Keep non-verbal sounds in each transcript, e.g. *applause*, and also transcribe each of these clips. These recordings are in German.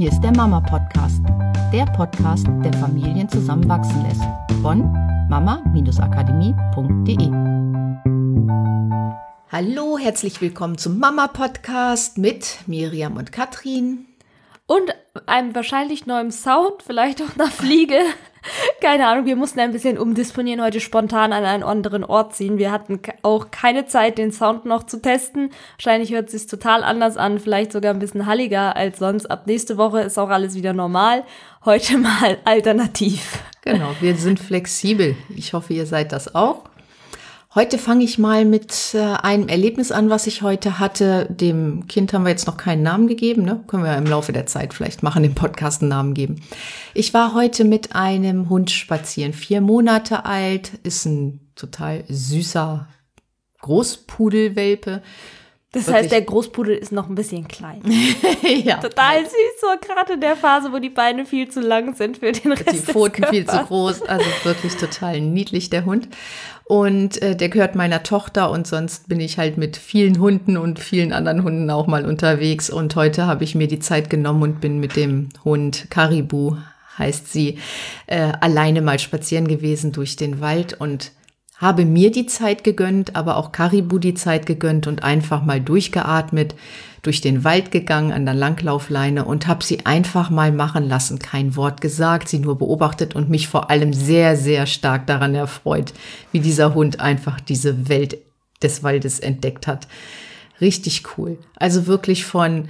Hier ist der Mama Podcast, der Podcast, der Familien zusammenwachsen lässt. Von mama-akademie.de. Hallo, herzlich willkommen zum Mama Podcast mit Miriam und Katrin. Und einem wahrscheinlich neuen Sound, vielleicht auch einer Fliege. Keine Ahnung, wir mussten ein bisschen umdisponieren, heute spontan an einen anderen Ort ziehen. Wir hatten auch keine Zeit, den Sound noch zu testen. Wahrscheinlich hört es sich total anders an, vielleicht sogar ein bisschen halliger als sonst. Ab nächste Woche ist auch alles wieder normal. Heute *laughs* mal alternativ. Genau, wir sind flexibel. Ich hoffe, ihr seid das auch. Heute fange ich mal mit äh, einem Erlebnis an, was ich heute hatte. Dem Kind haben wir jetzt noch keinen Namen gegeben, ne? Können wir im Laufe der Zeit vielleicht machen, dem Podcast einen Namen geben. Ich war heute mit einem Hund spazieren, vier Monate alt, ist ein total süßer Großpudelwelpe. Das Wirklich. heißt, der Großpudel ist noch ein bisschen klein. *laughs* ja. Total süß, so gerade in der Phase, wo die Beine viel zu lang sind für den Rest Die Pfoten viel zu groß, also wirklich total niedlich, der Hund. Und äh, der gehört meiner Tochter und sonst bin ich halt mit vielen Hunden und vielen anderen Hunden auch mal unterwegs. Und heute habe ich mir die Zeit genommen und bin mit dem Hund Karibu, heißt sie, äh, alleine mal spazieren gewesen durch den Wald und habe mir die Zeit gegönnt, aber auch Karibu die Zeit gegönnt und einfach mal durchgeatmet, durch den Wald gegangen an der Langlaufleine und habe sie einfach mal machen lassen, kein Wort gesagt, sie nur beobachtet und mich vor allem sehr, sehr stark daran erfreut, wie dieser Hund einfach diese Welt des Waldes entdeckt hat. Richtig cool. Also wirklich von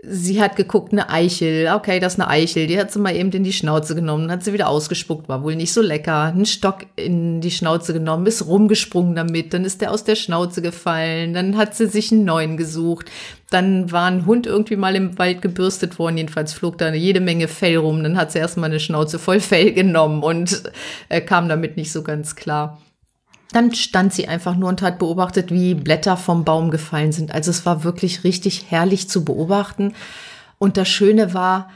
Sie hat geguckt, eine Eichel, okay, das ist eine Eichel, die hat sie mal eben in die Schnauze genommen, hat sie wieder ausgespuckt, war wohl nicht so lecker, einen Stock in die Schnauze genommen, ist rumgesprungen damit, dann ist der aus der Schnauze gefallen, dann hat sie sich einen neuen gesucht, dann war ein Hund irgendwie mal im Wald gebürstet worden, jedenfalls flog da jede Menge Fell rum, dann hat sie erstmal eine Schnauze voll Fell genommen und äh, kam damit nicht so ganz klar. Dann stand sie einfach nur und hat beobachtet, wie Blätter vom Baum gefallen sind. Also es war wirklich richtig herrlich zu beobachten. Und das Schöne war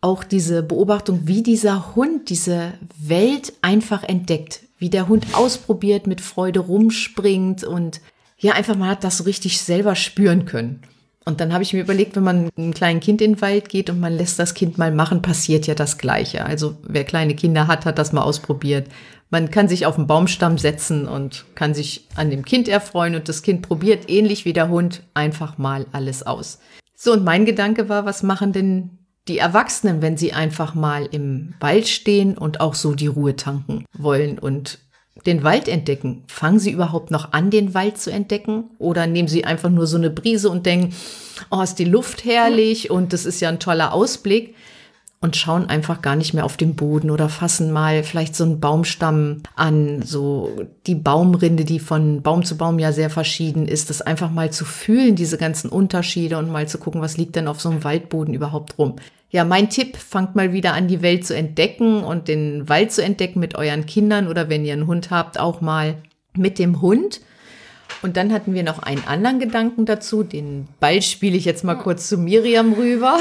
auch diese Beobachtung, wie dieser Hund diese Welt einfach entdeckt, wie der Hund ausprobiert, mit Freude rumspringt und ja, einfach mal hat das so richtig selber spüren können. Und dann habe ich mir überlegt, wenn man ein kleines Kind in den Wald geht und man lässt das Kind mal machen, passiert ja das Gleiche. Also wer kleine Kinder hat, hat das mal ausprobiert. Man kann sich auf den Baumstamm setzen und kann sich an dem Kind erfreuen und das Kind probiert ähnlich wie der Hund einfach mal alles aus. So, und mein Gedanke war, was machen denn die Erwachsenen, wenn sie einfach mal im Wald stehen und auch so die Ruhe tanken wollen und den Wald entdecken? Fangen Sie überhaupt noch an, den Wald zu entdecken? Oder nehmen Sie einfach nur so eine Brise und denken, oh, ist die Luft herrlich und das ist ja ein toller Ausblick? Und schauen einfach gar nicht mehr auf den Boden oder fassen mal vielleicht so einen Baumstamm an, so die Baumrinde, die von Baum zu Baum ja sehr verschieden ist, das einfach mal zu fühlen, diese ganzen Unterschiede und mal zu gucken, was liegt denn auf so einem Waldboden überhaupt rum. Ja, mein Tipp, fangt mal wieder an, die Welt zu entdecken und den Wald zu entdecken mit euren Kindern oder wenn ihr einen Hund habt, auch mal mit dem Hund. Und dann hatten wir noch einen anderen Gedanken dazu. Den Ball spiele ich jetzt mal kurz zu Miriam rüber.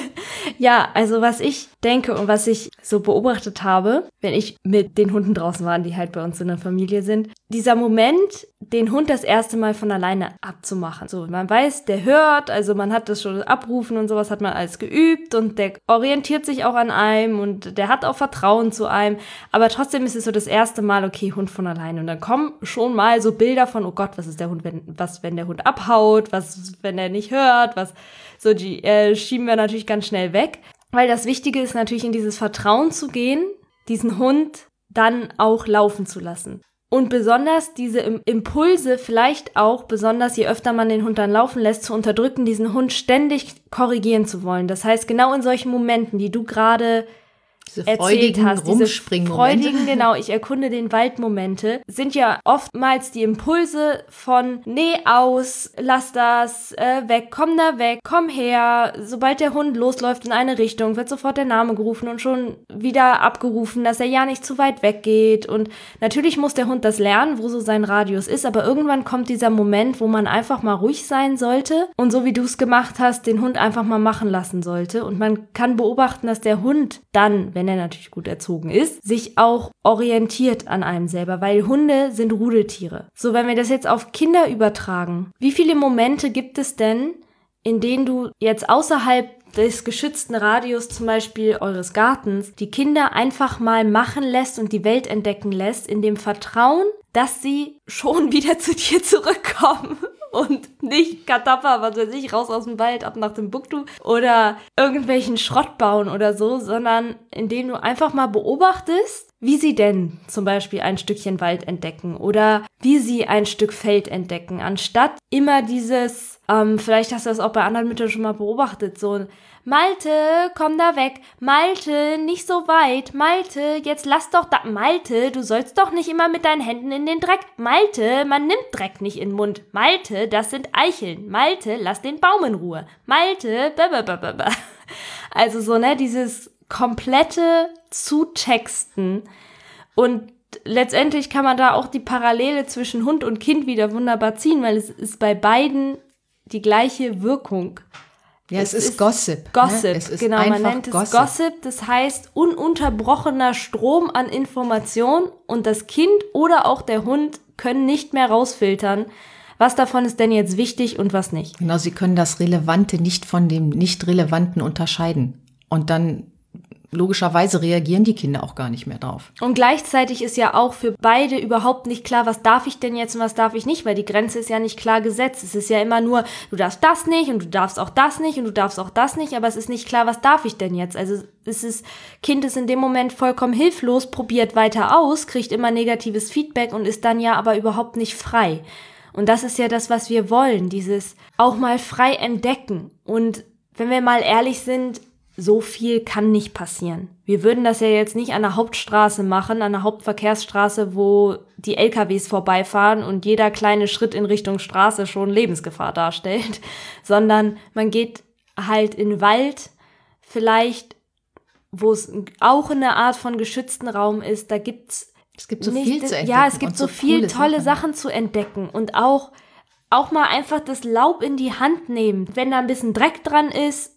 *laughs* ja, also was ich denke und was ich so beobachtet habe, wenn ich mit den Hunden draußen war, die halt bei uns in der Familie sind, dieser Moment, den Hund das erste Mal von alleine abzumachen. So, man weiß, der hört, also man hat das schon abrufen und sowas hat man alles geübt und der orientiert sich auch an einem und der hat auch Vertrauen zu einem, aber trotzdem ist es so das erste Mal, okay, Hund von alleine und dann kommen schon mal so Bilder von, oh Gott, was ist der Hund, wenn, was, wenn der Hund abhaut, was, wenn er nicht hört, was, so, die äh, schieben wir natürlich ganz schnell weg. Weil das Wichtige ist natürlich in dieses Vertrauen zu gehen, diesen Hund dann auch laufen zu lassen. Und besonders diese Impulse, vielleicht auch besonders je öfter man den Hund dann laufen lässt, zu unterdrücken, diesen Hund ständig korrigieren zu wollen. Das heißt, genau in solchen Momenten, die du gerade diese erzählt hast, diese freudigen, genau, ich erkunde den Waldmomente, sind ja oftmals die Impulse von, nee, aus, lass das, äh, weg, komm da weg, komm her. Sobald der Hund losläuft in eine Richtung, wird sofort der Name gerufen und schon wieder abgerufen, dass er ja nicht zu weit weggeht. Und natürlich muss der Hund das lernen, wo so sein Radius ist, aber irgendwann kommt dieser Moment, wo man einfach mal ruhig sein sollte und so wie du es gemacht hast, den Hund einfach mal machen lassen sollte. Und man kann beobachten, dass der Hund dann, wenn er natürlich gut erzogen ist, sich auch orientiert an einem selber, weil Hunde sind Rudeltiere. So, wenn wir das jetzt auf Kinder übertragen, wie viele Momente gibt es denn, in denen du jetzt außerhalb des geschützten Radius zum Beispiel eures Gartens die Kinder einfach mal machen lässt und die Welt entdecken lässt, in dem Vertrauen, dass sie schon *laughs* wieder zu dir zurückkommen und nicht Katappa, was weiß ich, raus aus dem Wald, ab nach dem Buktu oder irgendwelchen Schrott bauen oder so, sondern indem du einfach mal beobachtest, wie sie denn zum Beispiel ein Stückchen Wald entdecken oder wie sie ein Stück Feld entdecken, anstatt immer dieses, ähm, vielleicht hast du das auch bei anderen Müttern schon mal beobachtet, so Malte, komm da weg. Malte, nicht so weit. Malte, jetzt lass doch da. Malte, du sollst doch nicht immer mit deinen Händen in den Dreck. Malte, man nimmt Dreck nicht in den Mund. Malte, das sind Eicheln. Malte, lass den Baum in Ruhe. Malte, blablabla. *laughs* Also so, ne, dieses komplette Zutexten und letztendlich kann man da auch die Parallele zwischen Hund und Kind wieder wunderbar ziehen, weil es ist bei beiden die gleiche Wirkung. Ja, es, es ist, ist, Gossip. Ne? Gossip, ne? es ist genau. Man nennt es Gossip. Gossip. Das heißt ununterbrochener Strom an Information und das Kind oder auch der Hund können nicht mehr rausfiltern, was davon ist denn jetzt wichtig und was nicht. Genau, sie können das Relevante nicht von dem Nicht-Relevanten unterscheiden. Und dann logischerweise reagieren die Kinder auch gar nicht mehr drauf. Und gleichzeitig ist ja auch für beide überhaupt nicht klar, was darf ich denn jetzt und was darf ich nicht, weil die Grenze ist ja nicht klar gesetzt. Es ist ja immer nur, du darfst das nicht und du darfst auch das nicht und du darfst auch das nicht, aber es ist nicht klar, was darf ich denn jetzt. Also es ist, Kind ist in dem Moment vollkommen hilflos, probiert weiter aus, kriegt immer negatives Feedback und ist dann ja aber überhaupt nicht frei. Und das ist ja das, was wir wollen, dieses auch mal frei entdecken. Und wenn wir mal ehrlich sind, so viel kann nicht passieren. Wir würden das ja jetzt nicht an der Hauptstraße machen, an der Hauptverkehrsstraße, wo die LKWs vorbeifahren und jeder kleine Schritt in Richtung Straße schon Lebensgefahr darstellt, *laughs* sondern man geht halt in den Wald, vielleicht, wo es auch eine Art von geschützten Raum ist, da gibt's es gibt so nicht, viel zu entdecken. Ja, es gibt so, so viel tolle Sachen. Sachen zu entdecken und auch auch mal einfach das Laub in die Hand nehmen. Wenn da ein bisschen Dreck dran ist,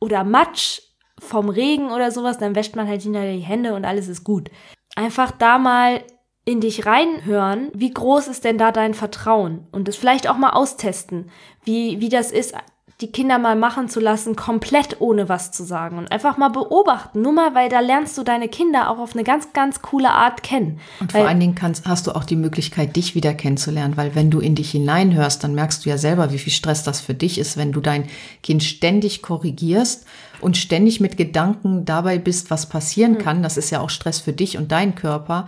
oder Matsch vom Regen oder sowas, dann wäscht man halt hinterher die Hände und alles ist gut. Einfach da mal in dich reinhören, wie groß ist denn da dein Vertrauen und das vielleicht auch mal austesten, wie, wie das ist, die Kinder mal machen zu lassen, komplett ohne was zu sagen und einfach mal beobachten. Nur mal, weil da lernst du deine Kinder auch auf eine ganz, ganz coole Art kennen. Und weil, vor allen Dingen kannst, hast du auch die Möglichkeit, dich wieder kennenzulernen, weil wenn du in dich hineinhörst, dann merkst du ja selber, wie viel Stress das für dich ist, wenn du dein Kind ständig korrigierst und ständig mit Gedanken dabei bist, was passieren hm. kann. Das ist ja auch Stress für dich und deinen Körper.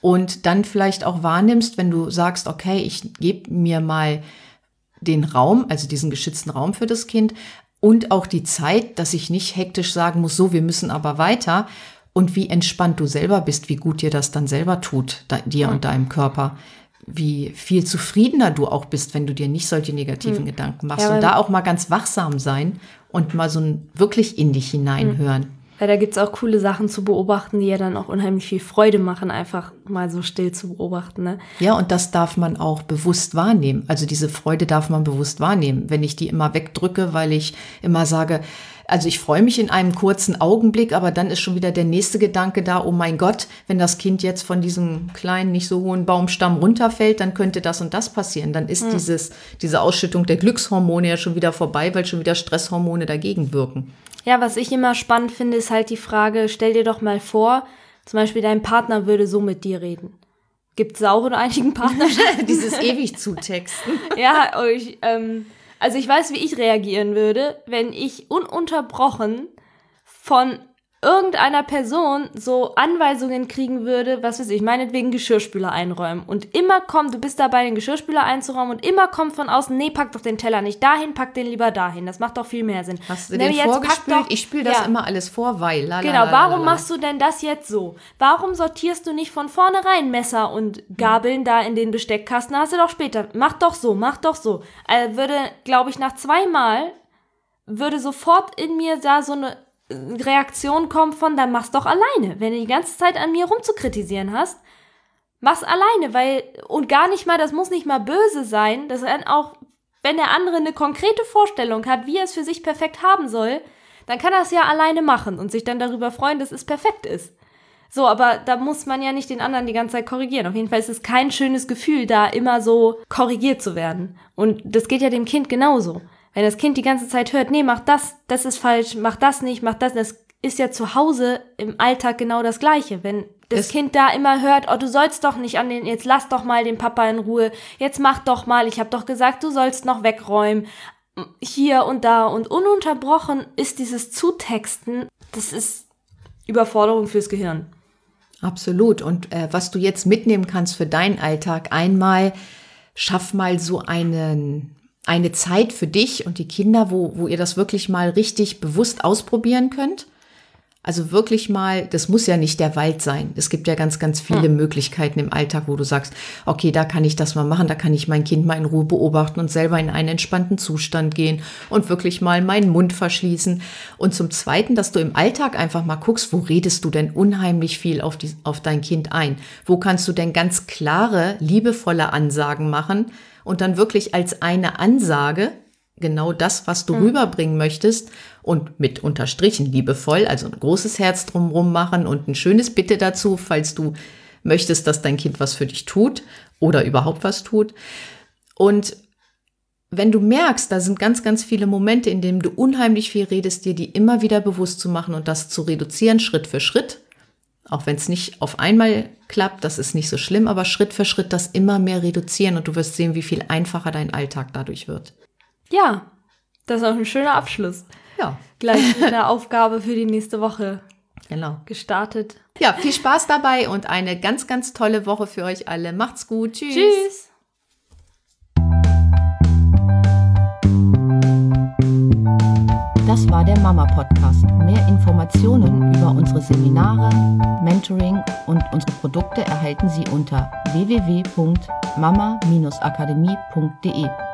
Und dann vielleicht auch wahrnimmst, wenn du sagst, okay, ich gebe mir mal den Raum, also diesen geschützten Raum für das Kind und auch die Zeit, dass ich nicht hektisch sagen muss, so, wir müssen aber weiter und wie entspannt du selber bist, wie gut dir das dann selber tut, dir und deinem Körper wie viel zufriedener du auch bist, wenn du dir nicht solche negativen hm. Gedanken machst. Ja, und da auch mal ganz wachsam sein und mal so ein wirklich in dich hineinhören. Hm. Weil da gibt's auch coole Sachen zu beobachten, die ja dann auch unheimlich viel Freude machen, einfach mal so still zu beobachten. Ne? Ja, und das darf man auch bewusst wahrnehmen. Also diese Freude darf man bewusst wahrnehmen. Wenn ich die immer wegdrücke, weil ich immer sage, also ich freue mich in einem kurzen Augenblick, aber dann ist schon wieder der nächste Gedanke da, oh mein Gott, wenn das Kind jetzt von diesem kleinen, nicht so hohen Baumstamm runterfällt, dann könnte das und das passieren. Dann ist hm. dieses, diese Ausschüttung der Glückshormone ja schon wieder vorbei, weil schon wieder Stresshormone dagegen wirken. Ja, was ich immer spannend finde, ist halt die Frage, stell dir doch mal vor, zum Beispiel dein Partner würde so mit dir reden. Gibt es auch in einigen Partnerschaften. *laughs* Dieses ewig zutexten. *laughs* ja, ich, ähm, also ich weiß, wie ich reagieren würde, wenn ich ununterbrochen von irgendeiner Person so Anweisungen kriegen würde, was weiß ich, meinetwegen Geschirrspüler einräumen. Und immer kommt, du bist dabei, den Geschirrspüler einzuräumen und immer kommt von außen, nee, pack doch den Teller nicht dahin, pack den lieber dahin. Das macht doch viel mehr Sinn. Hast du nee, den vorgespült? Doch, ich spüle das ja. immer alles vor, weil. Lala, genau, warum machst du denn das jetzt so? Warum sortierst du nicht von vornherein Messer und Gabeln hm. da in den Besteckkasten? Hast du doch später. Mach doch so, mach doch so. Also würde, glaube ich, nach zweimal würde sofort in mir da so eine Reaktion kommt von, dann mach's doch alleine. Wenn du die ganze Zeit an mir rumzukritisieren hast, mach's alleine, weil, und gar nicht mal, das muss nicht mal böse sein, das dann auch, wenn der andere eine konkrete Vorstellung hat, wie er es für sich perfekt haben soll, dann kann er es ja alleine machen und sich dann darüber freuen, dass es perfekt ist. So, aber da muss man ja nicht den anderen die ganze Zeit korrigieren. Auf jeden Fall ist es kein schönes Gefühl, da immer so korrigiert zu werden. Und das geht ja dem Kind genauso. Wenn das Kind die ganze Zeit hört, nee, mach das, das ist falsch, mach das nicht, mach das, das ist ja zu Hause im Alltag genau das Gleiche. Wenn das, das Kind da immer hört, oh, du sollst doch nicht an den, jetzt lass doch mal den Papa in Ruhe, jetzt mach doch mal, ich hab doch gesagt, du sollst noch wegräumen, hier und da und ununterbrochen ist dieses Zutexten, das ist Überforderung fürs Gehirn. Absolut. Und äh, was du jetzt mitnehmen kannst für deinen Alltag, einmal schaff mal so einen, eine Zeit für dich und die Kinder, wo, wo ihr das wirklich mal richtig bewusst ausprobieren könnt. Also wirklich mal, das muss ja nicht der Wald sein. Es gibt ja ganz, ganz viele hm. Möglichkeiten im Alltag, wo du sagst, okay, da kann ich das mal machen, da kann ich mein Kind mal in Ruhe beobachten und selber in einen entspannten Zustand gehen und wirklich mal meinen Mund verschließen. Und zum Zweiten, dass du im Alltag einfach mal guckst, wo redest du denn unheimlich viel auf, die, auf dein Kind ein? Wo kannst du denn ganz klare, liebevolle Ansagen machen und dann wirklich als eine Ansage genau das, was du mhm. rüberbringen möchtest und mit unterstrichen liebevoll, also ein großes Herz drumrum machen und ein schönes Bitte dazu, falls du möchtest, dass dein Kind was für dich tut oder überhaupt was tut. Und wenn du merkst, da sind ganz, ganz viele Momente, in denen du unheimlich viel redest, dir die immer wieder bewusst zu machen und das zu reduzieren, Schritt für Schritt, auch wenn es nicht auf einmal klappt, das ist nicht so schlimm, aber Schritt für Schritt das immer mehr reduzieren und du wirst sehen, wie viel einfacher dein Alltag dadurch wird. Ja, das ist auch ein schöner Abschluss. Ja. Gleich mit einer Aufgabe für die nächste Woche. Genau. Gestartet. Ja, viel Spaß dabei und eine ganz, ganz tolle Woche für euch alle. Macht's gut. Tschüss. Tschüss. Das war der Mama Podcast. Mehr Informationen über unsere Seminare, Mentoring und unsere Produkte erhalten Sie unter www.mama-akademie.de.